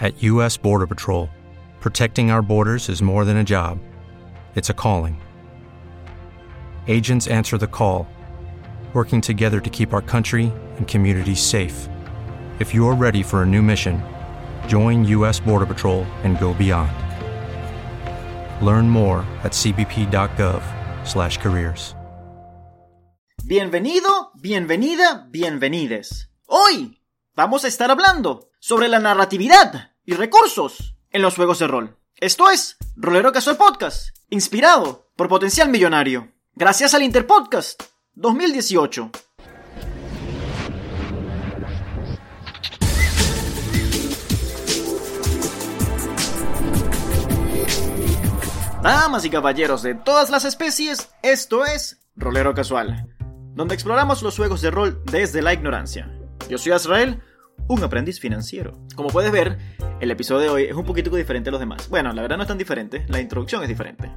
At U.S. Border Patrol, protecting our borders is more than a job, it's a calling. Agents answer the call, working together to keep our country and communities safe. If you're ready for a new mission, join U.S. Border Patrol and go beyond. Learn more at cbp.gov/careers. Bienvenido, bienvenida, bienvenides. Hoy vamos a estar hablando sobre la narratividad y recursos en los juegos de rol. Esto es Rolero Casual Podcast, inspirado por Potencial Millonario. Gracias al Interpodcast 2018. Damas y caballeros de todas las especies, esto es Rolero Casual, donde exploramos los juegos de rol desde la ignorancia. Yo soy Azrael, un aprendiz financiero. Como puedes ver, el episodio de hoy es un poquito diferente a los demás. Bueno, la verdad no es tan diferente, la introducción es diferente.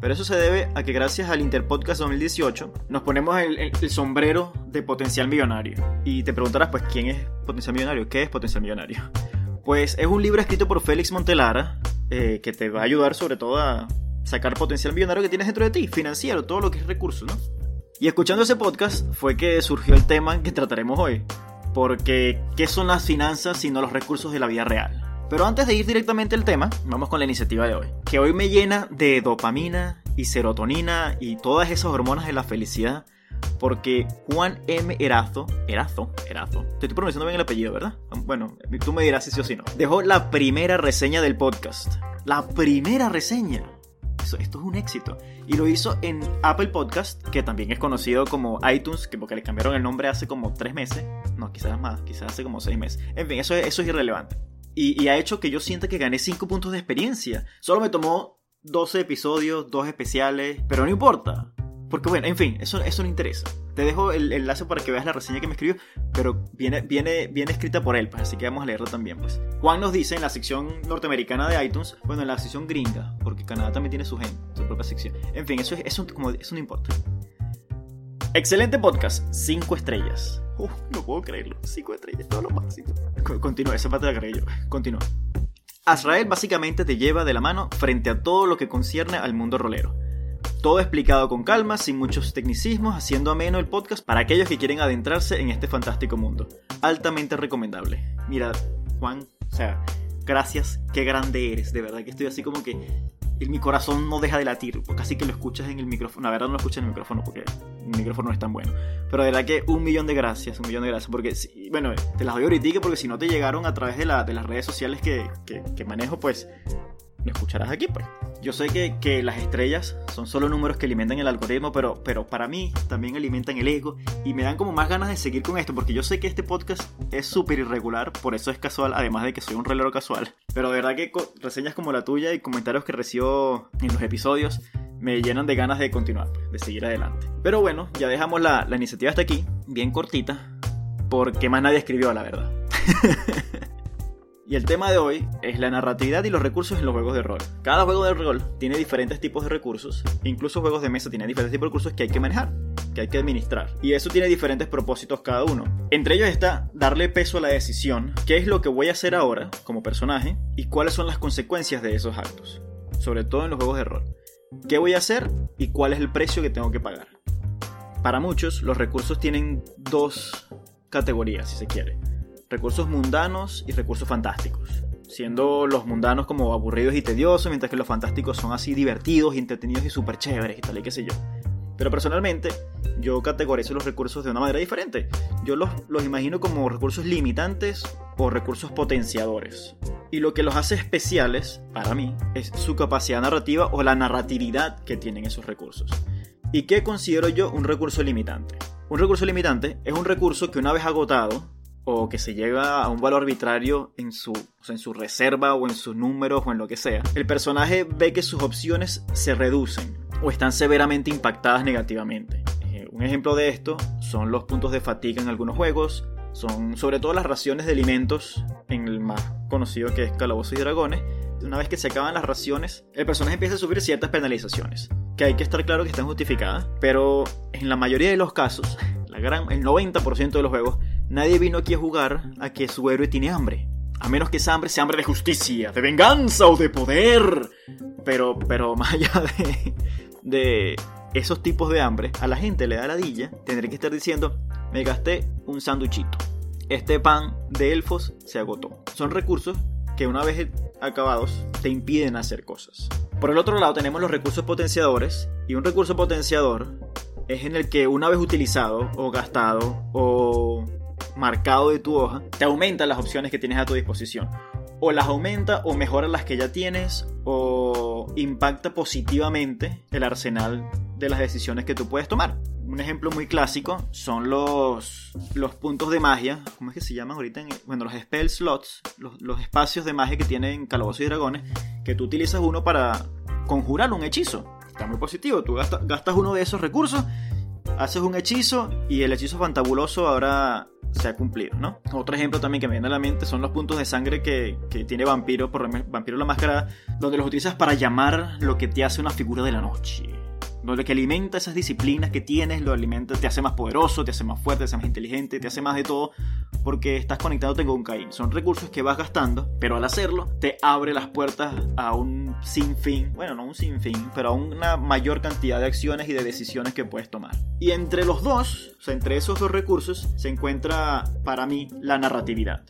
Pero eso se debe a que gracias al Interpodcast 2018 nos ponemos el, el, sombrero de potencial millonario. Y te preguntarás, pues, ¿quién es potencial millonario? ¿Qué es potencial millonario? Pues es un libro escrito por Félix Montelara eh, que te va a ayudar sobre todo a sacar potencial millonario que tienes dentro de ti, financiero, todo lo que es recurso, ¿no? Y escuchando ese podcast fue que surgió el tema que trataremos hoy. Porque, ¿qué son las finanzas sino los recursos de la vida real? Pero antes de ir directamente al tema, vamos con la iniciativa de hoy, que hoy me llena de dopamina y serotonina y todas esas hormonas de la felicidad, porque Juan M. Erazo, Erazo, Erazo, te estoy pronunciando bien el apellido, ¿verdad? Bueno, tú me dirás si sí o si no. Dejó la primera reseña del podcast. La primera reseña. Esto es un éxito. Y lo hizo en Apple Podcast, que también es conocido como iTunes, que porque le cambiaron el nombre hace como tres meses. No, quizás más, quizás hace como seis meses. En fin, eso, eso es irrelevante. Y, ha hecho que yo sienta que gané 5 puntos de experiencia. Solo me tomó 12 episodios, 2 especiales, pero no importa. Porque bueno, en fin, eso, eso no interesa. Te dejo el enlace para que veas la reseña que me escribió, pero viene, viene, viene escrita por él, pues, así que vamos a leerla también. Pues. Juan nos dice en la sección norteamericana de iTunes, bueno, en la sección gringa, porque Canadá también tiene su, gente, su propia sección. En fin, eso, es, eso, como, eso no importa. Excelente podcast, 5 estrellas. Uf, no puedo creerlo, 5 estrellas, todo lo máximo. Continúa, esa parte la creí yo. Continúa. Azrael básicamente te lleva de la mano frente a todo lo que concierne al mundo rolero. Todo explicado con calma, sin muchos tecnicismos, haciendo ameno el podcast para aquellos que quieren adentrarse en este fantástico mundo. Altamente recomendable. Mira, Juan, o sea, gracias, qué grande eres, de verdad que estoy así como que mi corazón no deja de latir, casi que lo escuchas en el micrófono. La verdad no lo escuchas en el micrófono porque el micrófono no es tan bueno. Pero de verdad que un millón de gracias, un millón de gracias. Porque, bueno, te las doy ahorita porque si no te llegaron a través de, la, de las redes sociales que manejo, pues lo escucharás aquí, pues. Yo sé que, que, las estrellas son solo números que alimentan el algoritmo, pero, pero para mí también alimentan el ego y me dan como más ganas de seguir con esto, porque yo sé que este podcast es súper irregular, por eso es casual, además de que soy un relero casual. Pero de verdad que reseñas como la tuya y comentarios que recibo en los episodios me llenan de ganas de continuar, de seguir adelante. Pero bueno, ya dejamos la, la iniciativa hasta aquí, bien cortita, porque más nadie escribió, la verdad. Y el tema de hoy es la narratividad y los recursos en los juegos de rol. Cada juego de rol tiene diferentes tipos de recursos, incluso juegos de mesa tienen diferentes tipos de recursos que hay que manejar, que hay que administrar. Y eso tiene diferentes propósitos cada uno. Entre ellos está darle peso a la decisión, qué es lo que voy a hacer ahora como personaje y cuáles son las consecuencias de esos actos. sobre todo en los juegos de rol. ¿Qué voy a hacer y cuál es el precio que tengo que pagar? Para muchos, los recursos tienen dos categorías, si se quiere. Recursos mundanos y recursos fantásticos. Siendo los mundanos como aburridos y tediosos, mientras que los fantásticos son así divertidos, entretenidos y súper chéveres y tal y qué sé yo. Pero personalmente, yo categorizo los recursos de una manera diferente. Yo los, los imagino como recursos limitantes o recursos potenciadores. Y lo que los hace especiales, para mí, es su capacidad narrativa o la narratividad que tienen esos recursos. ¿Y qué considero yo un recurso limitante? Un recurso limitante es un recurso que una vez agotado o que se llega a un valor arbitrario en su, en su reserva o en sus números o en lo que sea, el personaje ve que sus opciones se reducen o están severamente impactadas negativamente. Eh, un ejemplo de esto son los puntos de fatiga en algunos juegos, son sobre todo las raciones de alimentos en el más conocido que es Calabozos y Dragones. Una vez que se acaban las raciones, el personaje empieza a sufrir ciertas penalizaciones, que hay que estar claro que están justificadas, pero en la mayoría de los casos, la gran, el 90% de los juegos, nadie vino aquí a jugar a que su héroe tiene hambre. A menos que esa hambre sea hambre de justicia, de venganza o de poder. Pero, pero más allá de, de esos tipos de hambre, a la gente le da ladilla tendré que estar diciendo, me gasté un sanduchito. Este pan de elfos se agotó. Son recursos que una vez acabados te impiden hacer cosas. Por el otro lado tenemos los recursos potenciadores y un recurso potenciador es en el que una vez utilizado o gastado o marcado de tu hoja, te aumenta las opciones que tienes a tu disposición. O las aumenta o mejora las que ya tienes o impacta positivamente el arsenal de las decisiones que tú puedes tomar. Un ejemplo muy clásico son los, los puntos de magia, ¿cómo es que se llaman ahorita? bueno, los spell slots, los, los espacios de magia que tienen Calabozos y Dragones, que tú utilizas uno para conjurar un hechizo. Está muy positivo, tú gastas, gastas uno de esos recursos, haces un hechizo y el hechizo fantabuloso ahora se ha cumplido, ¿no? Otro ejemplo también que me viene a la mente son los puntos de sangre que, que tiene Vampiro por Vampiro la Máscara, donde los utilizas para llamar lo que te hace una figura de la noche lo que alimenta esas disciplinas que tienes, lo alimenta, te hace más poderoso, te hace más fuerte, te hace más inteligente, te hace más de todo, porque estás conectándote con Caín. Son recursos que vas gastando, pero al hacerlo te abre las puertas a un sinfín, bueno, no un sinfín, pero a una mayor cantidad de acciones y de decisiones que puedes tomar. Y entre los dos, o sea, entre esos dos recursos, se encuentra para mí la narratividad,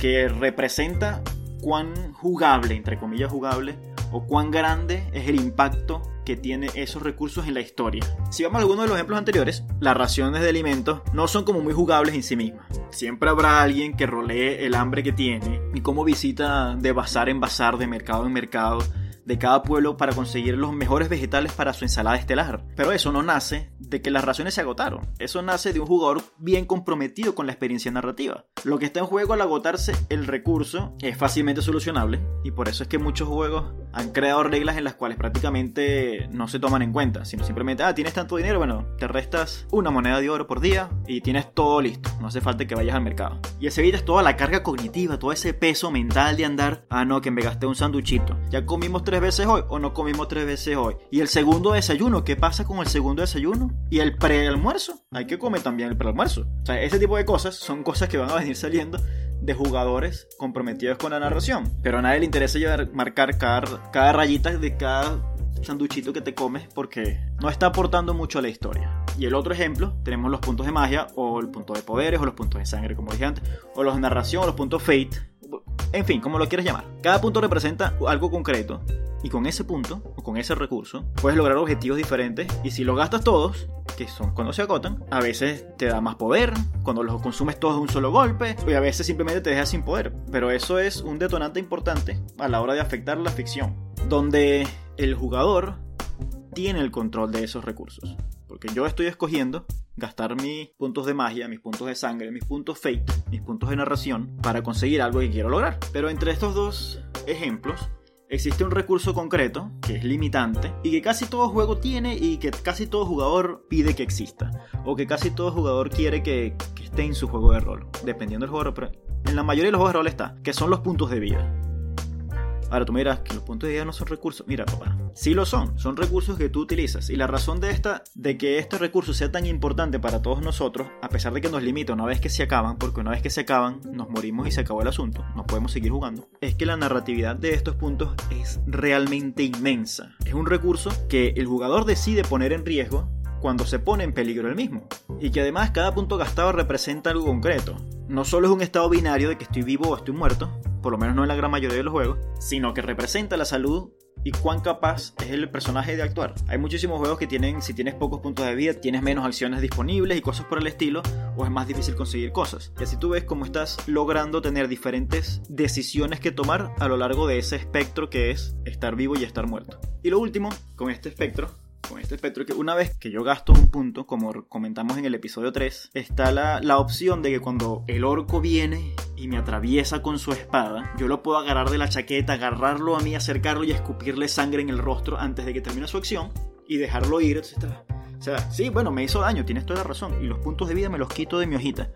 que representa cuán jugable, entre comillas jugable, o cuán grande es el impacto que tiene esos recursos en la historia. Si vamos a algunos de los ejemplos anteriores, las raciones de alimentos no son como muy jugables en sí mismas. Siempre habrá alguien que rolee el hambre que tiene y cómo visita de bazar en bazar, de mercado en mercado, de cada pueblo para conseguir los mejores vegetales para su ensalada estelar. Pero eso no nace de que las raciones se agotaron. Eso nace de un jugador bien comprometido con la experiencia narrativa. Lo que está en juego al agotarse el recurso es fácilmente solucionable y por eso es que muchos juegos han creado reglas en las cuales prácticamente no se toman en cuenta, sino simplemente, ah, tienes tanto dinero, bueno, te restas una moneda de oro por día y tienes todo listo. No hace falta que vayas al mercado. Y ese evitas toda la carga cognitiva, todo ese peso mental de andar, ah, no, que me gasté un sanduchito. Ya comimos tres veces hoy o no comimos tres veces hoy. Y el segundo desayuno, ¿qué pasa con el segundo desayuno? Y el prealmuerzo, hay que comer también el prealmuerzo. O sea, ese tipo de cosas son cosas que van a venir saliendo de jugadores comprometidos con la narración. Pero a nadie le interesa llevar, marcar cada, cada rayita de cada sanduchito que te comes porque no está aportando mucho a la historia. Y el otro ejemplo, tenemos los puntos de magia o el punto de poderes o los puntos de sangre, como dije antes, o los narración o los puntos fate, en fin, como lo quieras llamar. Cada punto representa algo concreto y con ese punto o con ese recurso puedes lograr objetivos diferentes y si los gastas todos, que son cuando se agotan, a veces te da más poder, cuando los consumes todos de un solo golpe y a veces simplemente te dejas sin poder. Pero eso es un detonante importante a la hora de afectar la ficción, donde el jugador tiene el control de esos recursos. Porque yo estoy escogiendo gastar mis puntos de magia, mis puntos de sangre, mis puntos fate, mis puntos de narración para conseguir algo que quiero lograr. Pero entre estos dos ejemplos existe un recurso concreto que es limitante y que casi todo juego tiene y que casi todo jugador pide que exista o que casi todo jugador quiere que, esté en su juego de rol, dependiendo del pero en la mayoría de los juegos de rol está, que son los puntos de vida. Ahora tú me dirás que los puntos de vida no son recursos. Mira, papá, sí lo son, son recursos que tú utilizas. Y la razón de esta, de que este recurso sea tan importante para todos nosotros, a pesar de que nos limita una vez que se acaban, porque una vez que se acaban, nos morimos y se acabó el asunto, no podemos seguir jugando, es que la narratividad de estos puntos es realmente inmensa. Es un recurso que el jugador decide poner en riesgo cuando se pone en peligro el mismo. Y que además cada punto gastado representa algo concreto. No solo es un estado binario de que estoy vivo o estoy muerto, por lo menos no en la gran mayoría de los juegos, sino que representa la salud y cuán capaz es el personaje de actuar. Hay muchísimos juegos que tienen, si tienes pocos puntos de vida, tienes menos acciones disponibles y cosas por el estilo, o es más difícil conseguir cosas. Y así tú ves cómo estás logrando tener diferentes decisiones que tomar a lo largo de ese espectro que es estar vivo y estar muerto. Y lo último, con este espectro, con este espectro que una vez que yo gasto un punto, como comentamos en el episodio 3, está la, la, opción de que cuando el orco viene y me atraviesa con su espada, yo lo puedo agarrar de la chaqueta, agarrarlo a mí, acercarlo y escupirle sangre en el rostro antes de que termine su acción y dejarlo ir, etc. O sea, sí, bueno, me hizo daño, tienes toda la razón, y los puntos de vida me los quito de mi hojita.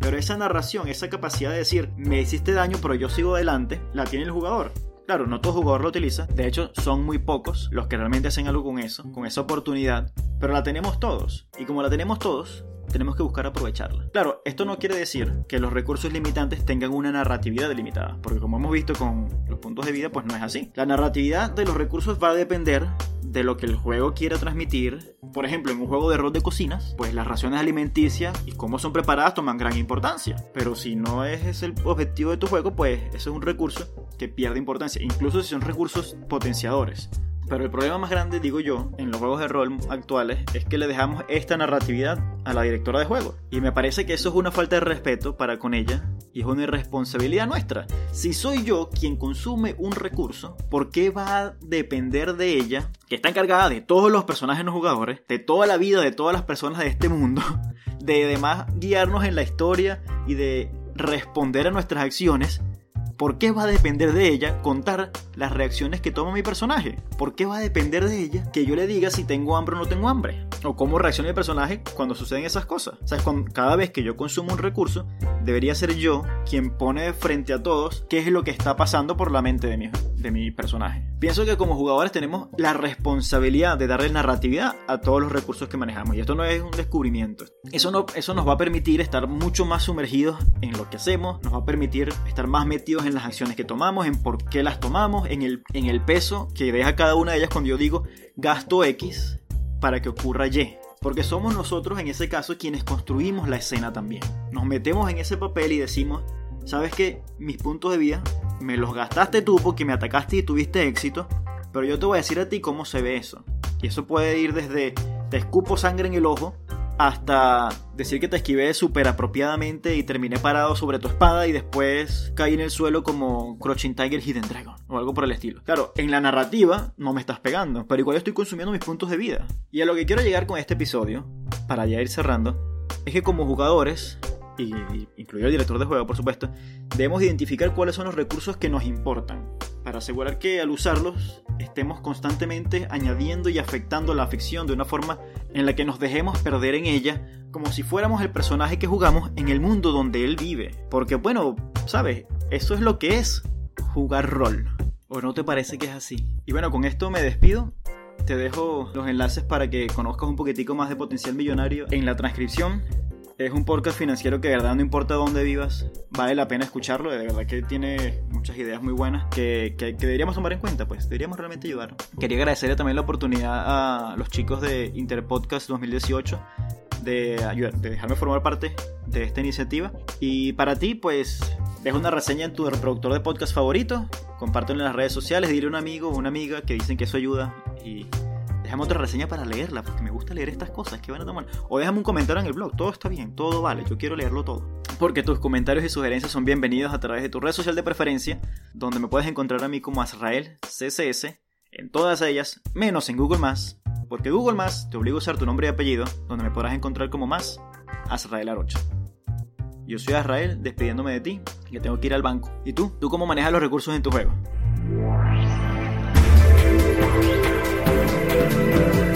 Pero esa narración, esa capacidad de decir, me hiciste daño, pero yo sigo adelante, la tiene el jugador. Claro, no todo jugador lo utiliza. De hecho, son muy pocos los que realmente hacen algo con eso, con esa oportunidad. Pero la tenemos todos. Y como la tenemos todos, tenemos que buscar aprovecharla. Claro, esto no quiere decir que los recursos limitantes tengan una narratividad delimitada, porque como hemos visto con los puntos de vida, pues no es así. La narratividad de los recursos va a depender de lo que el juego quiera transmitir. Por ejemplo, en un juego de rol de cocinas, pues las raciones alimenticias y cómo son preparadas toman gran importancia. Pero si no es el objetivo de tu juego, pues eso es un recurso que pierde importancia, incluso si son recursos potenciadores. Pero el problema más grande, digo yo, en los juegos de rol actuales es que le dejamos esta narratividad a la directora de juego. Y me parece que eso es una falta de respeto para con ella y es una irresponsabilidad nuestra. Si soy yo quien consume un recurso, ¿por qué va a depender de ella, que está encargada de todos los personajes no jugadores, de toda la vida de todas las personas de este mundo, de además guiarnos en la historia y de responder a nuestras acciones? ¿Por qué va a depender de ella contar las reacciones que toma mi personaje? ¿Por qué va a depender de ella que yo le diga si tengo hambre o no tengo hambre? O cómo reacciona mi personaje cuando suceden esas cosas. O cada vez que yo consumo un recurso, debería ser yo quien pone frente a todos qué es lo que está pasando por la mente de mi, de mi personaje. Pienso que como jugadores tenemos la responsabilidad de darle narratividad a todos los recursos que manejamos. Y esto no es un descubrimiento. Eso, no, eso nos va a permitir estar mucho más sumergidos en lo que hacemos, nos va a permitir estar más metidos en las acciones que tomamos, en por qué las tomamos, en el, en el peso que deja cada una de ellas cuando yo digo gasto X para que ocurra Y. Porque somos nosotros en ese caso quienes construimos la escena también. Nos metemos en ese papel y decimos, ¿sabes qué? Mis puntos de vida me los gastaste tú porque me atacaste y tuviste éxito, pero yo te voy a decir a ti cómo se ve eso. Y eso puede ir desde te escupo sangre en el ojo hasta decir que te esquivé súper apropiadamente y terminé parado sobre tu espada y después caí en el suelo como Crouching Tiger Hidden Dragon o algo por el estilo. Claro, en la narrativa no me estás pegando, pero igual estoy consumiendo mis puntos de vida. Y a lo que quiero llegar con este episodio, para ya ir cerrando, es que como jugadores, y incluido el director de juego por supuesto, debemos identificar cuáles son los recursos que nos importan para asegurar que al usarlos estemos constantemente añadiendo y afectando la ficción de una forma en la que nos dejemos perder en ella como si fuéramos el personaje que jugamos en el mundo donde él vive. Porque bueno, sabes, eso es lo que es jugar rol. ¿O no te parece que es así? Y bueno, con esto me despido. Te dejo los enlaces para que conozcas un poquitico más de potencial millonario en la transcripción. Es un podcast financiero que de verdad no importa dónde vivas, vale la pena escucharlo, de verdad que tiene muchas ideas muy buenas que, que, deberíamos tomar en cuenta, pues deberíamos realmente ayudar. Quería agradecerle también la oportunidad a los chicos de Interpodcast 2018 de, ayudar, de dejarme formar parte de esta iniciativa. Y para ti, pues deja una reseña en tu reproductor de podcast favorito, compártelo en las redes sociales, dile a un amigo o una amiga que dicen que eso ayuda y déjame otra reseña para leerla, porque me gusta leer estas cosas que van a tomar. O déjame un comentario en el blog, todo está bien, todo vale, yo quiero leerlo todo. Porque tus comentarios y sugerencias son bienvenidos a través de tu red social de preferencia, donde me puedes encontrar a mí como Azrael CSS, en todas ellas, menos en Google porque Google te obliga a usar tu nombre y apellido, donde me podrás encontrar como más Azrael Arocha. Yo soy Azrael, despidiéndome de ti, que tengo que ir al banco. ¿Y tú? ¿Tú cómo manejas los recursos en tu juego? Thank you.